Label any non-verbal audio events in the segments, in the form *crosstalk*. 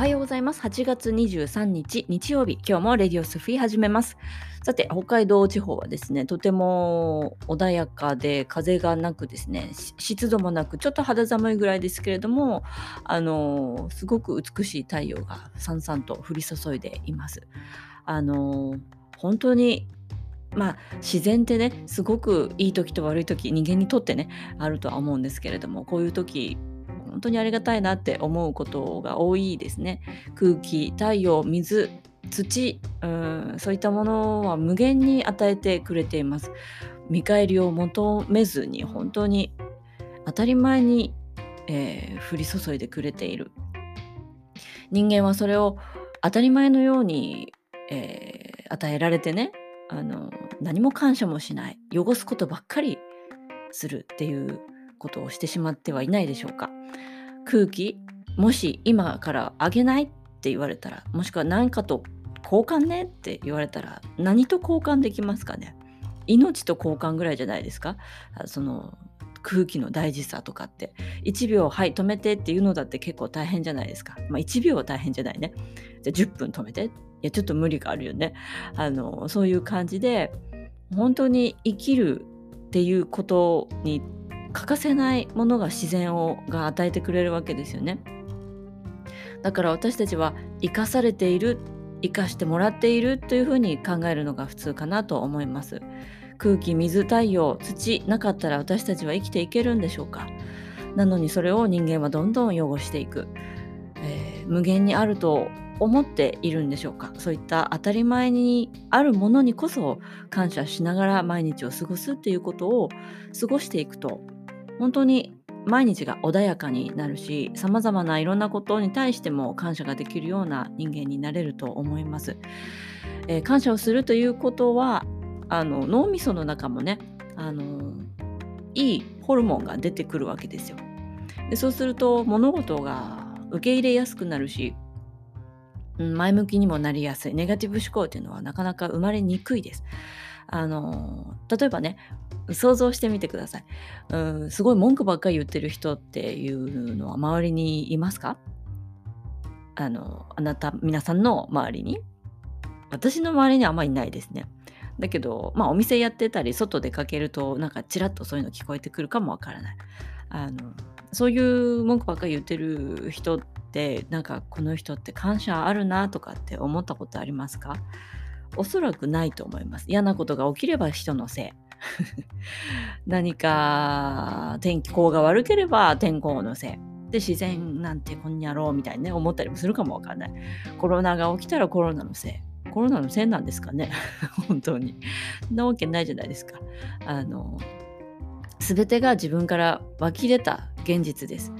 おはようございます。8月23日日曜日、今日もレディオスフィー始めます。さて、北海道地方はですね、とても穏やかで風がなくですね、湿度もなく、ちょっと肌寒いぐらいですけれども、あのすごく美しい太陽がさんさんと降り注いでいます。あの本当にまあ自然ってねすごくいい時と悪い時人間にとってねあるとは思うんですけれどもこういう時本当にありがたいなって思うことが多いですね。空気、太陽、水、土うんそういったものは無限に与えてくれています。見返りを求めずに本当に当たり前に、えー、降り注いでくれている。人間はそれを当たり前のように、えー、与えられてねあの何も感謝もしない汚すことばっかりするっていうことをしてしまってはいないでしょうか。空気もし今からあげないって言われたらもしくは何かと交換ねって言われたら何と交換できますかね。命と交換ぐらいじゃないですか。その空気の大事さとかって。1秒はい止めてっていうのだって結構大変じゃないですか。まあ1秒は大変じゃないね。じゃあ10分止めて。いやちょっと無理があるよね。あのそういう感じで本当に生きるっていうことに欠かせないものが自然をが与えてくれるわけですよね。だから私たちは生かされている生かしてもらっているというふうに考えるのが普通かなと思います。空気水太陽土なかったら私たちは生きていけるんでしょうか。なのにそれを人間はどんどん汚していく、えー、無限にあると思っているんでしょうか。そういった当たり前にあるものにこそ感謝しながら毎日を過ごすっていうことを過ごしていくと本当に毎日が穏やかになるしさまざまないろんなことに対しても感謝ができるような人間になれると思います。えー、感謝をするということはあの脳みその中もねあのいいホルモンが出てくるわけですよ。でそうすると物事が受け入れやすくなるし前向きにもなりやすいネガティブ思考っていうのはなかなか生まれにくいです。あの例えばね想像してみてください。うんすごい文句ばっかり言ってる人っていうのは周りにいますか？あのあなた皆さんの周りに？私の周りにはあまりいないですね。だけど、まあ、お店やってたり外出かけるとなんかちらっとそういうの聞こえてくるかもわからない。あのそういう文句ばっかり言ってる人ってなんかこの人って感謝あるなとかって思ったことありますか？おそらくないと思います。嫌なことが起きれば人のせい。*laughs* 何か天気候が悪ければ天候のせい。で自然なんてこんにゃろうみたいにね思ったりもするかもわかんない。コロナが起きたらコロナのせい。コロナのせいなんですかね？*laughs* 本当に。そんなわけないじゃないですか。あの全てが自分から湧き出た現実です。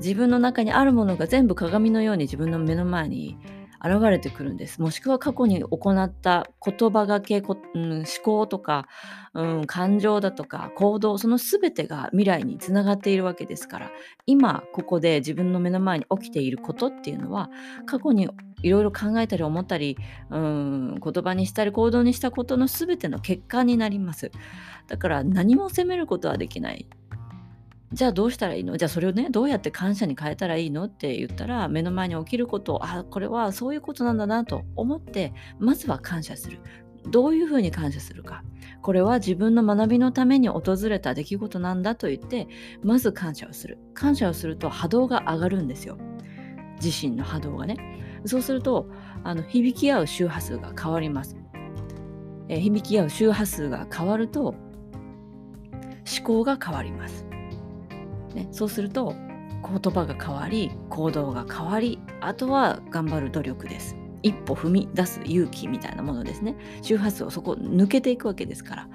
自分の中にあるものが全部鏡のように自分の目の前に現れてくるんです。もしくは過去に行った言葉がけ、こうん、思考とか、うん、感情だとか行動、その全てが未来につながっているわけですから、今ここで自分の目の前に起きていることっていうのは、過去にいろいろ考えたり思ったり、うん、言葉にしたり行動にしたことの全ての結果になります。だから何も責めることはできない。じゃあどうしたらいいの？じゃあそれをねどうやって感謝に変えたらいいの？って言ったら目の前に起きることをあこれはそういうことなんだなと思ってまずは感謝する。どういうふうに感謝するか。これは自分の学びのために訪れた出来事なんだと言ってまず感謝をする。感謝をすると波動が上がるんですよ。自身の波動がね。そうするとあの響き合う周波数が変わります、え、響き合う周波数が変わると思考が変わります。ね、そうすると言葉が変わり行動が変わりあとは頑張る努力です。一歩踏み出す勇気みたいなものですね。周波数をそこ抜けていくわけですから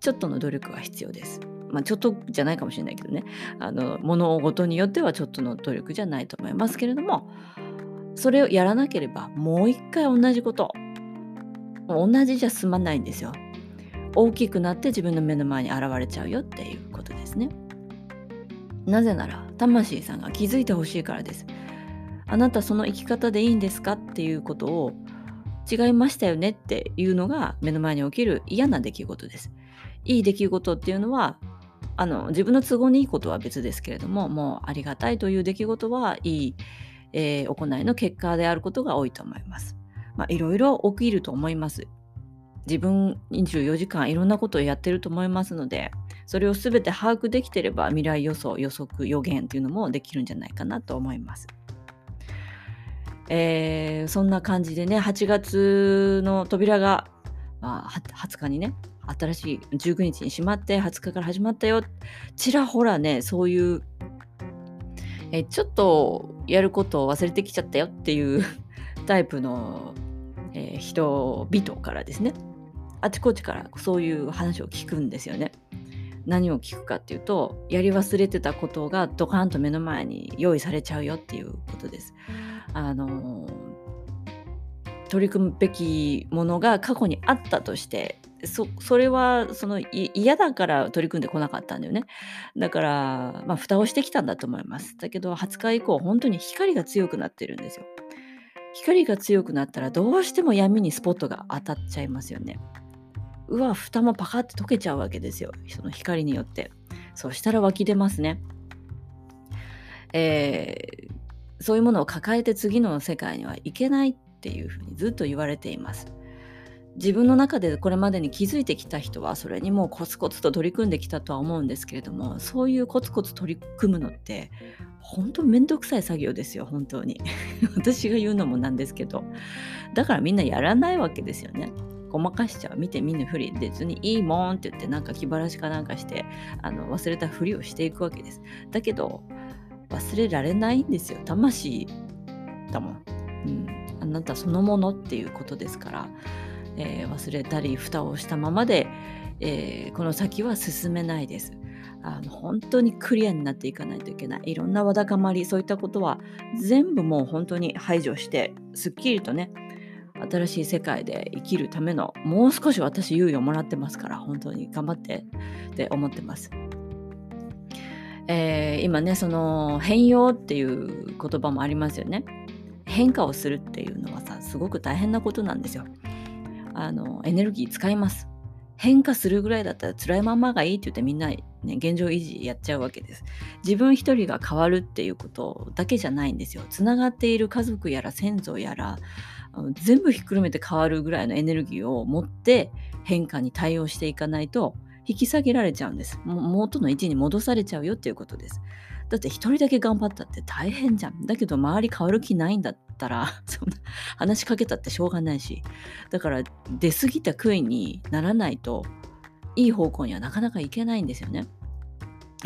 ちょっとの努力は必要です。まあ、ちょっとじゃないかもしれないけどね。あの物事によってはちょっとの努力じゃないと思いますけれどもそれをやらなければもう一回同じこと同じじゃ済まないんですよ。大きくなって自分の目の前に現れちゃうよっていうことですね。なぜなら魂さんが気づいてほしいからです。あなたその生き方でいいんですかっていうことを違いましたよねっていうのが目の前に起きる嫌な出来事です。いい出来事っていうのはあの自分の都合にいいことは別ですけれどももうありがたいという出来事はいい、えー、行いの結果であることが多いと思います。まあ、いろいろ起きると思います。自分24時間いろんなことをやってると思いますので、それを全て把握できてれば未来予想、予測、予言っていうのもできるんじゃないかなと思います。えー、そんな感じでね、8月の扉が、まあ、20日にね、新しい19日に閉まって20日から始まったよ。ちらほらね、そういうえちょっとやることを忘れてきちゃったよっていう *laughs* タイプの、えー、人々からですねあちこちからそういう話を聞くんですよね。何を聞くかっていうとやり忘れてたことがドカンと目の前に用意されちゃうよっていうことです。あの取り組むべきものが過去にあったとしてそそれはその嫌だから取り組んでこなかったんだよね。だから、まあ、蓋をしてきたんだと思います。だけど20日以降本当に光が強くなってるんですよ。光が強くなったらどうしても闇にスポットが当たっちゃいますよね。うわ蓋もパカって溶けちゃうわけですよその光によって。そしたら湧き出ますね。えー、そういうものを抱えて次の世界にはいけないっていうふうにずっと言われています。自分の中でこれまでに気づいてきた人はそれにもうコツコツと取り組んできたとは思うんですけれどもそういうコツコツ取り組むのって本当めんどくさい作業ですよ本当に *laughs* 私が言うのもなんですけどだからみんなやらないわけですよねごまかしちゃう。見て見ぬふり別にいいもんって言ってなんか気晴らしかなんかしてあの忘れたふりをしていくわけです。だけど忘れられないんですよ。魂だもん、うん、あなたそのものっていうことですからえー、忘れたり蓋をしたままで、えー、この先は進めないです。あの本当にクリアになっていかないといけない。いろんなわだかまりそういったことは全部もう本当に排除してすっきりとね新しい世界で生きるためのもう少し私猶予もらってますから本当に頑張ってって思ってます。えー、今ねその変容っていう言葉もありますよね。変化をするっていうのはさすごく大変なことなんですよ。あのエネルギー使います。変化するぐらいだったら辛いままがいいって言ってみんな、ね、現状維持やっちゃうわけです。自分一人が変わるっていうことだけじゃないんですよ。つながっている家族やら先祖やら全部ひっくるめて変わるぐらいのエネルギーを持って変化に対応していかないと引き下げられちゃうんです。元の位置に戻されちゃうよっていうことです。だって一人だけ頑張ったって大変じゃん。だけど周り変わる気ないんだったら、*laughs* 話しかけたってしょうがないし。だから出過ぎた悔いにならないと、いい方向にはなかなかいけないんですよね。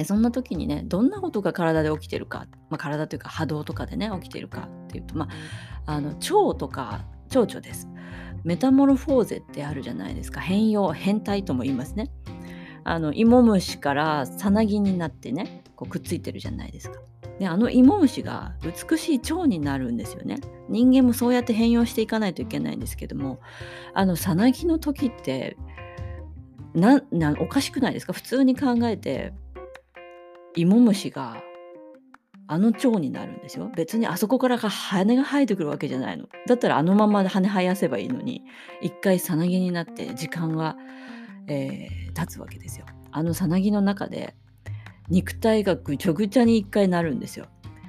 そんな時にね、どんなことが体で起きてるか、まあ、体というか波動とかでね、起きてるかっていうと、まあ、あの腸とか蝶々です。メタモルフォーゼってあるじゃないですか。変容、変態とも言いますね。あの芋虫からさなぎになってねこうくっついてるじゃないですか。であの芋虫が美しい蝶になるんですよね。人間もそうやって変容していかないといけないんですけどもあのさなぎの時ってななおかしくないですか？普通に考えて芋虫があの蝶になるんですよ。別にあそこから羽が生えてくるわけじゃないの。だったらあのまま羽生やせばいいのに一回さなぎになって時間がえー、立つわけですよ。あのさなぎの中で肉体がぐちゃぐちゃに一回なるんですよ。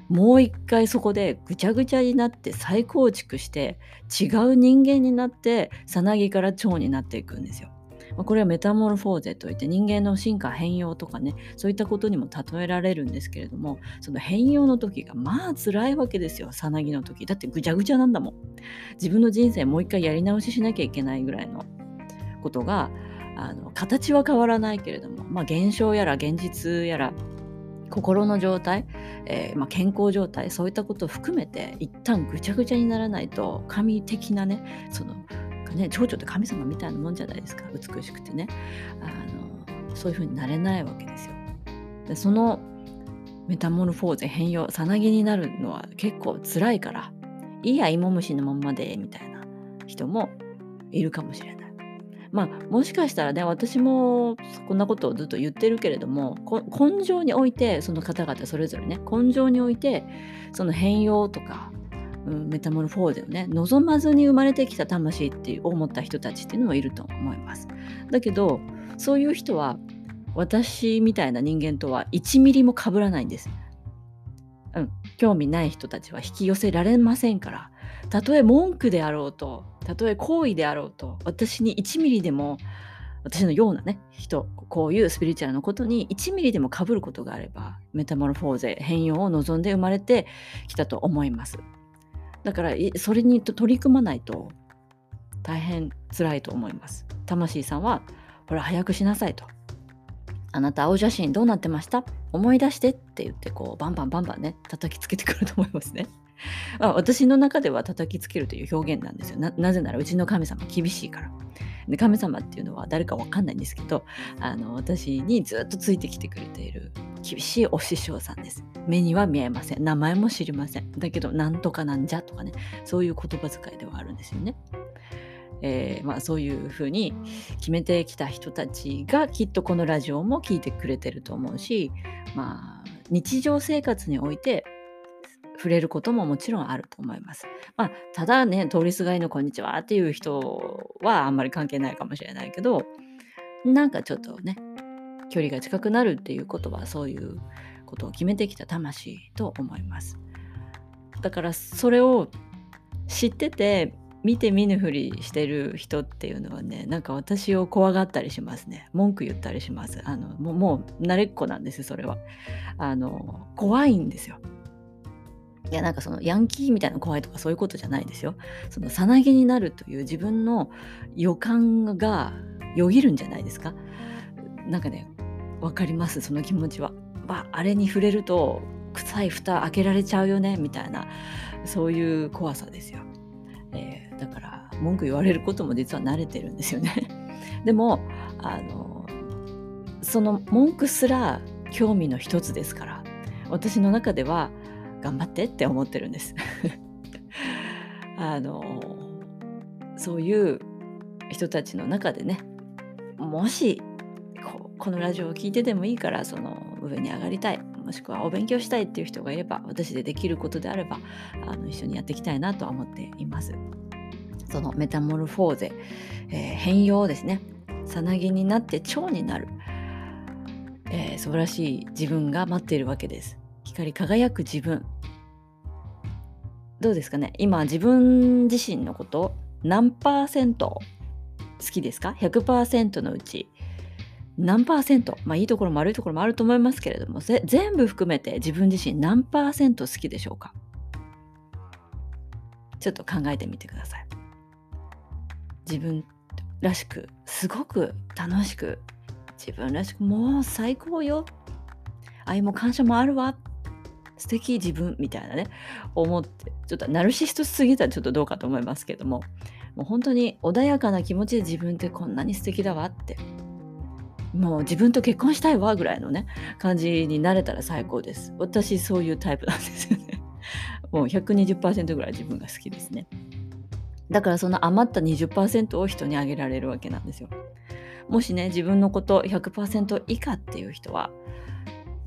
もう一回そこでぐちゃぐちゃになって再構築して違う人間になってさなぎから蝶になっていくんですよ。これはメタモルフォーゼといって人間の進化変容とかねそういったことにも例えられるんですけれどもその変容の時がまあ辛いわけですよさなぎの時。だってぐちゃぐちゃなんだもん。自分の人生もう一回やり直ししなきゃいけないぐらいの。ことがあの形は変わらないけれども、まあ、現象やら現実やら心の状態、えー、まあ、健康状態そういったことを含めて一旦ぐちゃぐちゃにならないと神的なねそのね蝶々って神様みたいなもんじゃないですか美しくてねあのそういう風になれないわけですよ。でそのメタモルフォーゼ変容さなぎになるのは結構辛いからいいや芋虫のままでみたいな人もいるかもしれない。まあもしかしたらね私もこんなことをずっと言ってるけれども根性においてその方々それぞれね根性においてその変容とか、うん、メタモルフォーゼをね望まずに生まれてきた魂っていう思った人たちっていうのもいると思います。だけどそういう人は私みたいな人間とは1ミリも被らないんです。うん、興味ない人たちは引き寄せられませんからたとえ文句であろうとたとえ好意であろうと私に1ミリでも私のようなね人こういうスピリチュアルのことに1ミリでもかぶることがあればメタモルフォーゼ変容を望んで生まれてきたと思いますだからそれに取り組まないと大変辛いと思います魂さんはほら早くしなさいとあなた青写真どうなってました？思い出してって言ってこうバンバンバンバンね叩きつけてくると思いますね。*laughs* あ、私の中では叩きつけるという表現なんですよな。なぜならうちの神様厳しいから。で神様っていうのは誰かわかんないんですけどあの私にずっとついてきてくれている厳しいお師匠さんです。目には見えません。名前も知りません。だけどなんとかなんじゃとかねそういう言葉遣いではあるんですよね。えー、まあ、そういうふうに決めてきた人たちがきっとこのラジオも聞いてくれてると思うし、まあ、日常生活において触れることももちろんあると思います。まあ、ただね通りすがりの「こんにちは」っていう人はあんまり関係ないかもしれないけどなんかちょっとね距離が近くなるっていうことはそういうことを決めてきた魂と思います。だからそれを知ってて見て見ぬふりしてる人っていうのはねなんか私を怖がったりしますね文句言ったりしますあのもうもう慣れっこなんですそれはあの怖いんですよいやなんかそのヤンキーみたいな怖いとかそういうことじゃないですよ。そのさなぎになるという自分の予感がよぎるんじゃないですか？なんかね分かりますその気持ちは、まあ、あれに触れると臭い蓋開けられちゃうよねみたいなそういう怖さですよ。えー、だから文句言われることも実は慣れてるんですよね。*laughs* でもあのその文句すら興味の一つですから私の中では頑張ってって思ってるんです *laughs* あのそういう人たちの中でねもしこのラジオを聴いてでもいいからその上に上がりたいもしくはお勉強したいっていう人がいれば私でできることであればあの一緒にやっていきたいなとは思っています。そのメタモルフォーゼ、えー、変容ですねさなぎになって蝶になる、えー、素晴らしい自分が待っているわけです。光り輝く自分どうですかね？今自分自身のこと何パーセント好きですか ?100% のうち何パーセント、まあいいところも悪いところもあると思いますけれども、全部含めて自分自身何パーセント好きでしょうか？ちょっと考えてみてください。自分らしく、すごく楽しく、自分らしく、もう最高よ。愛も感謝もあるわ。素敵自分みたいなね、思って、ちょっとナルシストすぎたらちょっとどうかと思いますけども、もう本当に穏やかな気持ちで自分ってこんなに素敵だわってもう自分と結婚したいわぐらいのね感じになれたら最高です。私そういうタイプなんですよね。*laughs* もう120%ぐらい自分が好きですね。だからその余った20%を人にあげられるわけなんですよ。もしね自分のこと100%以下っていう人は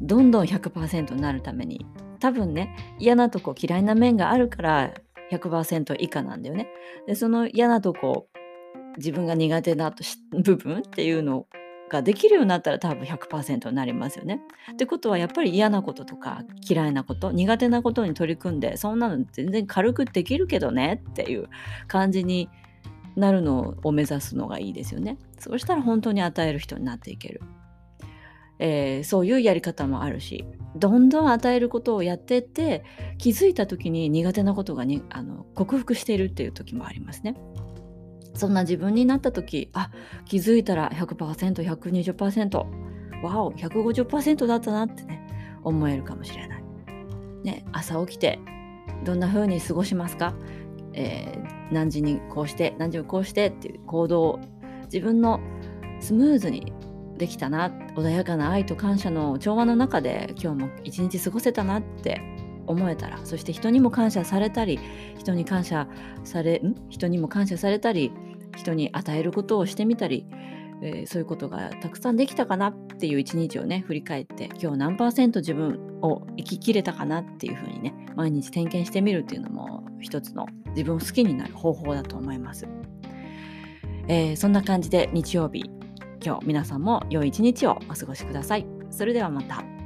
どんどん100%になるために多分ね嫌なとこ嫌いな面があるから100%以下なんだよねでその嫌なとこ自分が苦手な部分っていうのができるようになったら多分100%になりますよね。ってことはやっぱり嫌なこととか嫌いなこと苦手なことに取り組んでそんなの全然軽くできるけどねっていう感じになるのを目指すのがいいですよね。そうしたら本当に与える人になっていける。えー、そういうやり方もあるしどんどん与えることをやってって気づいた時に苦手なことがにあの克服しているっていう時もありますね。そんな自分になった時あ気づいたら 100%120% わお150%だったなってね思えるかもしれない。ね朝起きてどんな風に過ごしますか、えー、何時にこうして何時にこうしてっていう行動を自分のスムーズにできたな穏やかな愛と感謝の調和の中で今日も一日過ごせたなって思えたらそして人にも感謝されたり人に感謝されん？人にも感謝されたり人に与えることをしてみたり、えー、そういうことがたくさんできたかなっていう一日をね振り返って今日何パーセント自分を生ききれたかなっていうふうにね毎日点検してみるっていうのも一つの自分を好きになる方法だと思います。えー、そんな感じで日曜日今日皆さんも良い一日をお過ごしください。それではまた。